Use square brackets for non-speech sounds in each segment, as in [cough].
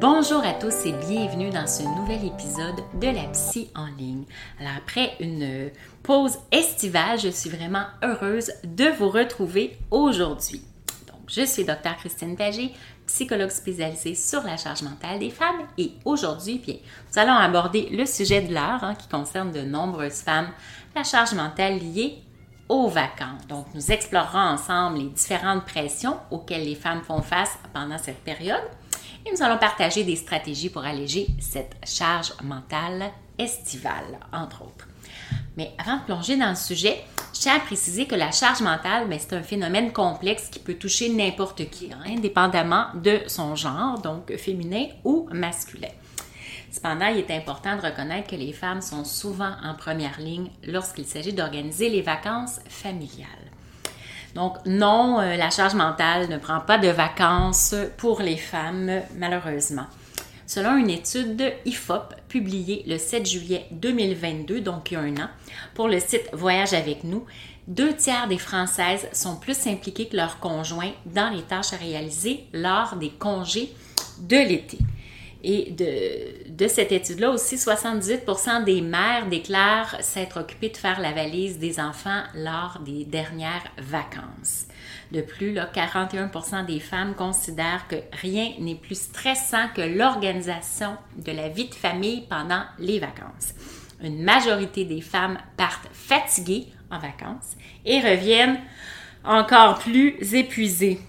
Bonjour à tous et bienvenue dans ce nouvel épisode de la Psy en ligne. Alors après une pause estivale, je suis vraiment heureuse de vous retrouver aujourd'hui. Donc, je suis Dr Christine Pagé, psychologue spécialisée sur la charge mentale des femmes et aujourd'hui, bien, nous allons aborder le sujet de l'heure hein, qui concerne de nombreuses femmes, la charge mentale liée aux vacances. Donc, nous explorerons ensemble les différentes pressions auxquelles les femmes font face pendant cette période et nous allons partager des stratégies pour alléger cette charge mentale estivale, entre autres. Mais avant de plonger dans le sujet, je tiens à préciser que la charge mentale, ben, c'est un phénomène complexe qui peut toucher n'importe qui, hein, indépendamment de son genre, donc féminin ou masculin. Cependant, il est important de reconnaître que les femmes sont souvent en première ligne lorsqu'il s'agit d'organiser les vacances familiales. Donc non, euh, la charge mentale ne prend pas de vacances pour les femmes, malheureusement. Selon une étude de IFOP publiée le 7 juillet 2022, donc il y a un an, pour le site Voyage avec nous, deux tiers des Françaises sont plus impliquées que leurs conjoints dans les tâches à réaliser lors des congés de l'été. Et de, cette étude-là aussi, 78% des mères déclarent s'être occupées de faire la valise des enfants lors des dernières vacances. De plus, là, 41% des femmes considèrent que rien n'est plus stressant que l'organisation de la vie de famille pendant les vacances. Une majorité des femmes partent fatiguées en vacances et reviennent encore plus épuisées.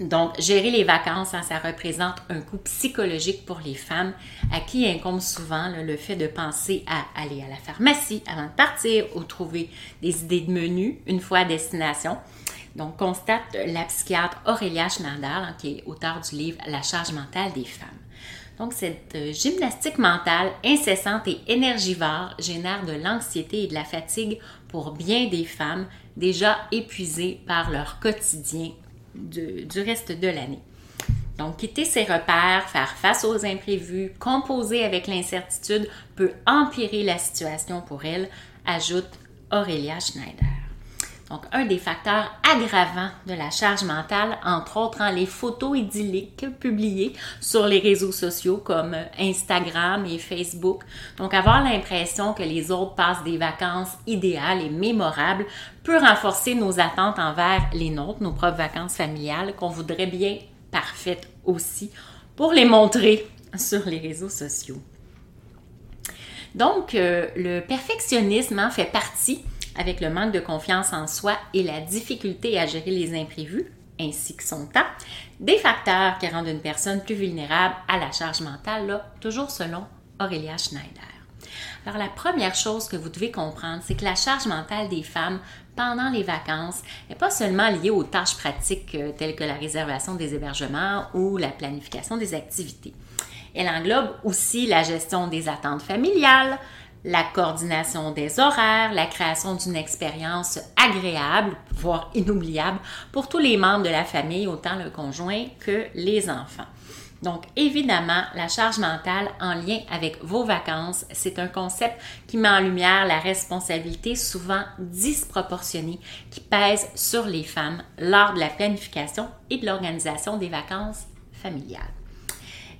Donc, gérer les vacances, hein, ça représente un coût psychologique pour les femmes à qui incombe souvent le fait de penser à aller à la pharmacie avant de partir ou trouver des idées de menu une fois à destination. Donc, constate la psychiatre Aurélia Schneider, hein, qui est auteure du livre La charge mentale des femmes. Donc, cette euh, gymnastique mentale incessante et énergivore génère de l'anxiété et de la fatigue pour bien des femmes déjà épuisées par leur quotidien du reste de l'année. Donc, quitter ses repères, faire face aux imprévus, composer avec l'incertitude peut empirer la situation pour elle, ajoute Aurélia Schneider. Donc, un des facteurs aggravants de la charge mentale, entre autres, les photos idylliques publiées sur les réseaux sociaux comme Instagram et Facebook. Donc, avoir l'impression que les autres passent des vacances idéales et mémorables peut renforcer nos attentes envers les nôtres, nos propres vacances familiales, qu'on voudrait bien parfaites aussi, pour les montrer sur les réseaux sociaux. Donc, euh, le perfectionnisme hein, fait partie avec le manque de confiance en soi et la difficulté à gérer les imprévus, ainsi que son temps, des facteurs qui rendent une personne plus vulnérable à la charge mentale, là, toujours selon Aurélia Schneider. Alors la première chose que vous devez comprendre, c'est que la charge mentale des femmes pendant les vacances n'est pas seulement liée aux tâches pratiques euh, telles que la réservation des hébergements ou la planification des activités. Elle englobe aussi la gestion des attentes familiales, la coordination des horaires, la création d'une expérience agréable, voire inoubliable pour tous les membres de la famille, autant le conjoint que les enfants. Donc, évidemment, la charge mentale en lien avec vos vacances, c'est un concept qui met en lumière la responsabilité souvent disproportionnée qui pèse sur les femmes lors de la planification et de l'organisation des vacances familiales.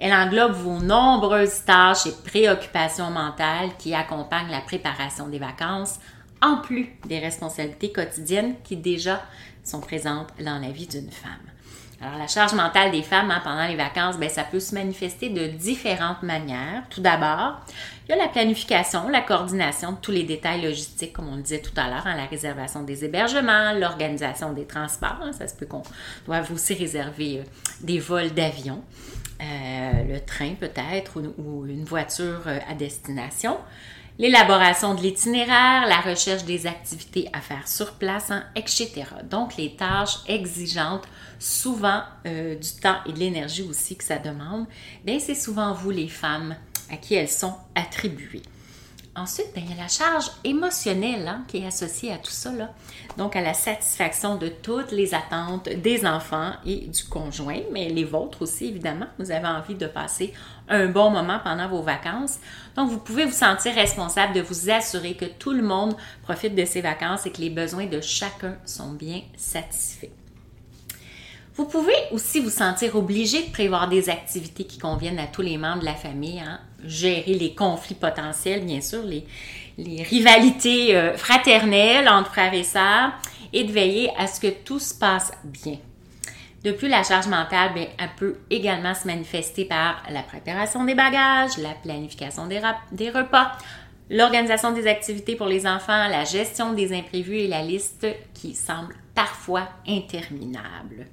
Elle englobe vos nombreuses tâches et préoccupations mentales qui accompagnent la préparation des vacances, en plus des responsabilités quotidiennes qui déjà sont présentes dans la vie d'une femme. Alors, la charge mentale des femmes hein, pendant les vacances, ben, ça peut se manifester de différentes manières. Tout d'abord, il y a la planification, la coordination de tous les détails logistiques, comme on le disait tout à l'heure, hein, la réservation des hébergements, l'organisation des transports. Hein. ça se peut qu'on doive aussi réserver euh, des vols d'avion, euh, le train peut-être, ou, une voiture euh, à destination l'élaboration de l'itinéraire, la recherche des activités à faire sur place, hein, etc. Donc, les tâches exigeantes, souvent euh, du temps et de l'énergie aussi que ça demande, bien, c'est souvent vous, les femmes, à qui elles sont attribuées. Ensuite, ben, il y a la charge émotionnelle hein, qui est associée à tout ça, donc à la satisfaction de toutes les attentes des enfants et du conjoint, mais les vôtres aussi, évidemment. Vous avez envie de passer un bon moment pendant vos vacances. Donc, vous pouvez vous sentir responsable de vous assurer que tout le monde profite de ses vacances et que les besoins de chacun sont bien satisfaits. Vous pouvez aussi vous sentir obligé de prévoir des activités qui conviennent à tous les membres de la famille, hein. Gérer les conflits potentiels, bien sûr, les, rivalités euh, fraternelles entre frères et sœurs, et de veiller à ce que tout se passe bien. De plus, la charge mentale, bien, elle peut également se manifester par la préparation des bagages, la planification des repas, l'organisation des activités pour les enfants, la gestion des imprévus et la liste qui semble parfois interminable.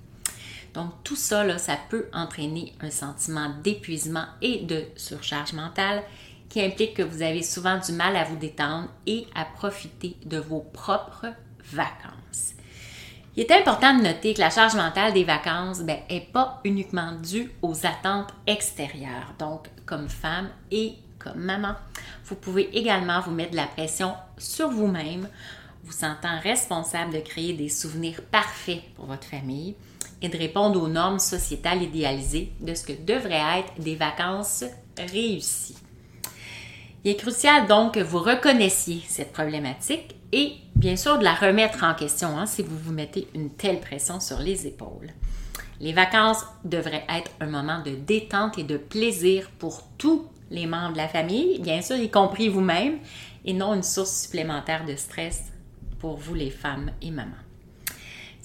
Donc tout ça, ça peut entraîner un sentiment d'épuisement et de surcharge mentale qui implique que vous avez souvent du mal à vous détendre et à profiter de vos propres vacances. Il est important de noter que la charge mentale des vacances n'est ben, pas uniquement due aux attentes extérieures. Donc, comme femme et comme maman, vous pouvez également vous mettre de la pression sur vous-même, vous sentant responsable de créer des souvenirs parfaits pour votre famille et de répondre aux normes sociétales idéalisées de ce que devraient être des vacances réussies. Il est crucial donc que vous reconnaissiez cette problématique et bien sûr de la remettre en question hein, si vous vous mettez une telle pression sur les épaules. Les vacances devraient être un moment de détente et de plaisir pour tous les membres de la famille, bien sûr, y compris vous-même, et non une source supplémentaire de stress pour vous les femmes et mamans.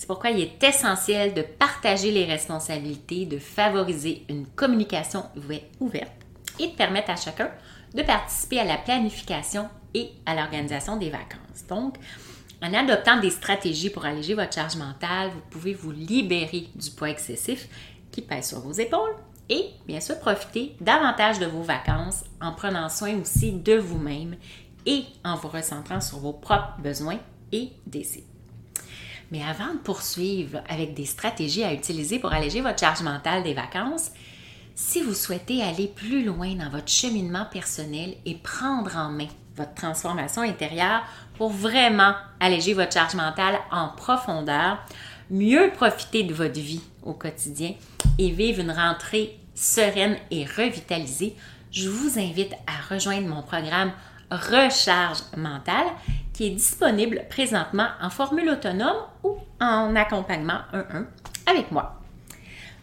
C'est pourquoi il est essentiel de partager les responsabilités, de favoriser une communication ouverte et de permettre à chacun de participer à la planification et à l'organisation des vacances. Donc, en adoptant des stratégies pour alléger votre charge mentale, vous pouvez vous libérer du poids excessif qui pèse sur vos épaules et bien sûr profiter davantage de vos vacances en prenant soin aussi de vous-même et en vous recentrant sur vos propres besoins et désirs. Mais avant de poursuivre avec des stratégies à utiliser pour alléger votre charge mentale des vacances, si vous souhaitez aller plus loin dans votre cheminement personnel et prendre en main votre transformation intérieure pour vraiment alléger votre charge mentale en profondeur, mieux profiter de votre vie au quotidien et vivre une rentrée sereine et revitalisée, je vous invite à rejoindre mon programme Recharge mentale est disponible présentement en formule autonome ou en accompagnement 1-1 avec moi.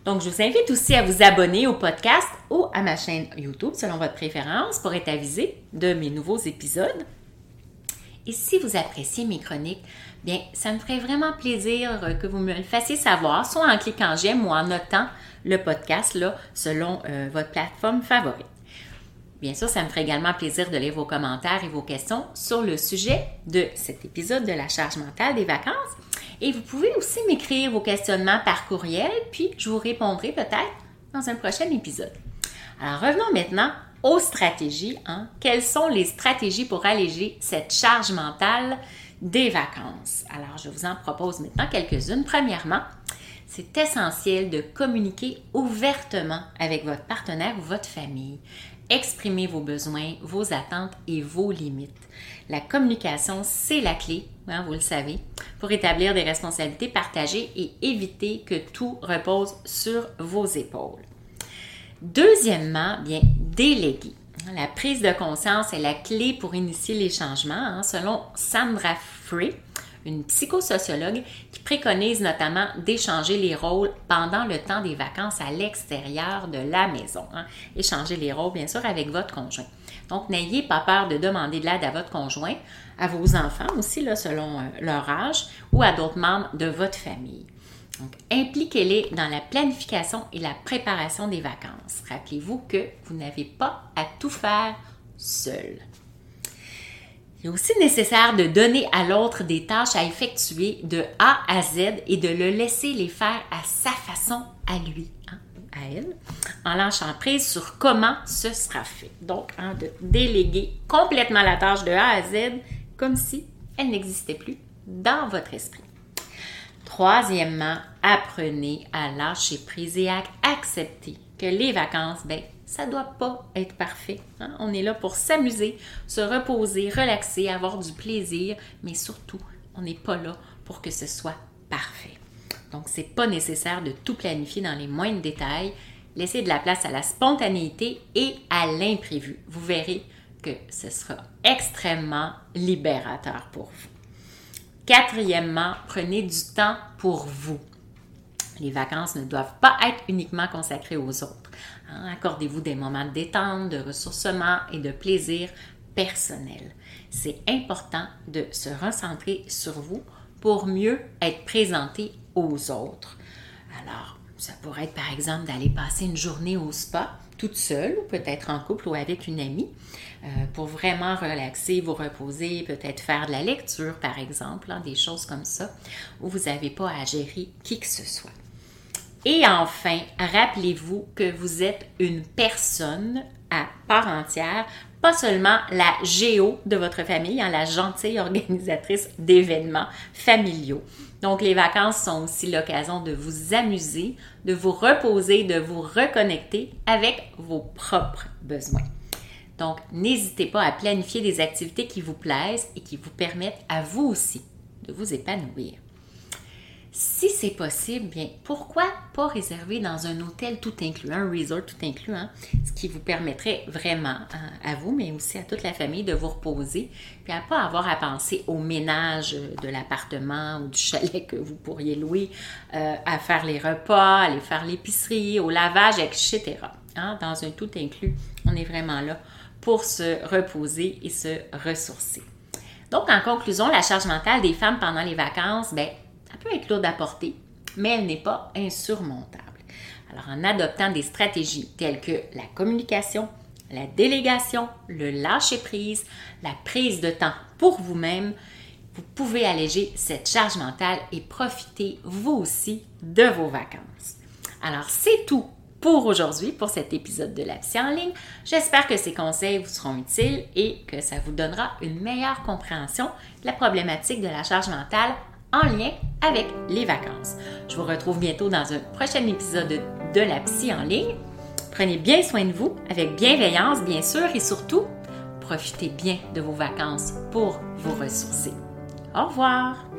Donc, je vous invite aussi à vous abonner au podcast ou à ma chaîne YouTube selon votre préférence pour être avisé de mes nouveaux épisodes. Et si vous appréciez mes chroniques, bien, ça me ferait vraiment plaisir que vous me le fassiez savoir, soit en cliquant j'aime ou en notant le podcast là, selon euh, votre plateforme favorite. Bien sûr, ça me ferait également plaisir de lire vos commentaires et vos questions sur le sujet de cet épisode de la charge mentale des vacances. Et vous pouvez aussi m'écrire vos questionnements par courriel, puis je vous répondrai peut-être dans un prochain épisode. Alors revenons maintenant aux stratégies. Hein. Quelles sont les stratégies pour alléger cette charge mentale des vacances? Alors je vous en propose maintenant quelques-unes. Premièrement, c'est essentiel de communiquer ouvertement avec votre partenaire ou votre famille. Exprimez vos besoins, vos attentes et vos limites. La communication, c'est la clé, hein, vous le savez, pour établir des responsabilités partagées et éviter que tout repose sur vos épaules. Deuxièmement, bien, déléguer. La prise de conscience est la clé pour initier les changements, hein, selon Sandra Free, une psychosociologue qui préconise notamment d'échanger les rôles pendant le temps des vacances à l'extérieur de la maison. Hein. Échanger les rôles, bien sûr, avec votre conjoint. Donc, n'ayez pas peur de demander de l'aide à votre conjoint, à vos enfants aussi, selon euh, leur âge, ou à d'autres membres de votre famille. Donc, impliquez-les dans la planification et la préparation des vacances. Rappelez-vous que vous n'avez pas à tout faire seul. Il est aussi nécessaire de donner à l'autre des tâches à effectuer de A à Z et de le laisser les faire à sa façon, à lui, hein, à elle, en lâchant prise sur comment ce sera fait. Donc, hein, de déléguer complètement la tâche de A à Z comme si elle n'existait plus dans votre esprit. Troisièmement, apprenez à lâcher prise et à accepter que les vacances, ben, ça ne doit pas être parfait. Hein. On est là pour s'amuser, se reposer, relaxer, avoir du plaisir, mais surtout, on n'est pas là pour que ce soit parfait. Donc, ce n'est pas nécessaire de tout planifier dans les moindres détails. Laissez de la place à la spontanéité et à l'imprévu. Vous verrez que ce sera extrêmement libérateur pour vous. Quatrièmement, prenez du temps pour vous. Les vacances ne doivent pas être uniquement consacrées aux autres. Hein. Accordez-vous des moments de détente, de ressourcement et de plaisir personnel. C'est important de se recentrer sur vous pour mieux être présenté aux autres. Alors, ça pourrait être par exemple d'aller passer une journée au spa toute seule ou peut-être en couple ou avec une amie euh, pour vraiment relaxer, vous reposer, peut-être faire de la lecture par exemple, hein, des choses comme ça où vous n'avez pas à gérer qui que ce soit. Et enfin, rappelez-vous que vous êtes une personne à part entière, pas seulement la géo de votre famille, hein, la gentille [laughs] organisatrice d'événements familiaux. Donc, les vacances sont aussi l'occasion de vous amuser, de vous reposer, de vous reconnecter avec vos propres besoins. Donc, n'hésitez pas à planifier des activités qui vous plaisent et qui vous permettent à vous aussi de vous épanouir. Si c'est possible, bien, pourquoi pas réserver dans un hôtel tout inclus, un resort tout inclus, hein, ce qui vous permettrait vraiment hein, à vous, mais aussi à toute la famille de vous reposer, puis à pas avoir à penser au ménage de l'appartement ou du [laughs] chalet que vous pourriez louer, euh, à faire les repas, aller faire l'épicerie, au lavage, etc. Hein, dans un tout inclus, on est vraiment là pour se reposer et se ressourcer. Donc, en conclusion, la charge mentale des femmes pendant les vacances, bien, peut être lourde à porter, mais elle n'est pas insurmontable. Alors, en adoptant des stratégies telles que la communication, la délégation, le lâcher-prise, la prise de temps pour vous-même, vous pouvez alléger cette charge mentale et profiter vous aussi de vos vacances. Alors, c'est tout pour aujourd'hui, pour cet épisode de la psy en ligne. J'espère que ces conseils vous seront utiles et que ça vous donnera une meilleure compréhension de la problématique de la charge mentale en lien avec les vacances. Je vous retrouve bientôt dans un prochain épisode de la psy en ligne. Prenez bien soin de vous, avec bienveillance bien sûr, et surtout, profitez bien de vos vacances pour vous ressourcer. Au revoir!